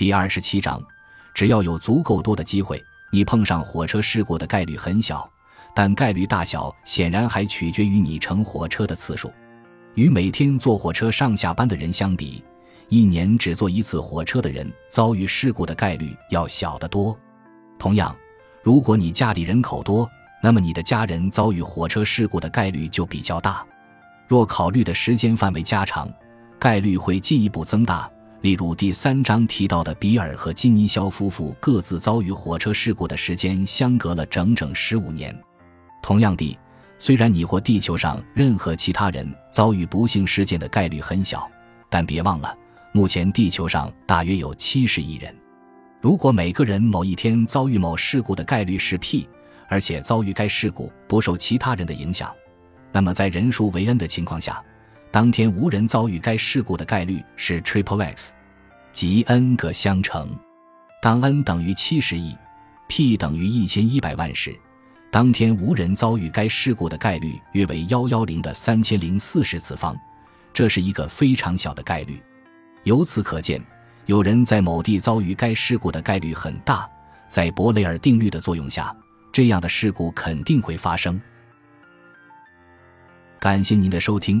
第二十七章，只要有足够多的机会，你碰上火车事故的概率很小，但概率大小显然还取决于你乘火车的次数。与每天坐火车上下班的人相比，一年只坐一次火车的人遭遇事故的概率要小得多。同样，如果你家里人口多，那么你的家人遭遇火车事故的概率就比较大。若考虑的时间范围加长，概率会进一步增大。例如第三章提到的比尔和金尼肖夫妇各自遭遇火车事故的时间相隔了整整十五年。同样地。虽然你或地球上任何其他人遭遇不幸事件的概率很小，但别忘了，目前地球上大约有七十亿人。如果每个人某一天遭遇某事故的概率是 p，而且遭遇该事故不受其他人的影响，那么在人数为 n 的情况下，当天无人遭遇该事故的概率是 triple x，即 n 个相乘。当 n 等于七十亿，p 等于一千一百万时。当天无人遭遇该事故的概率约为幺幺零的三千零四十次方，这是一个非常小的概率。由此可见，有人在某地遭遇该事故的概率很大。在伯雷尔定律的作用下，这样的事故肯定会发生。感谢您的收听，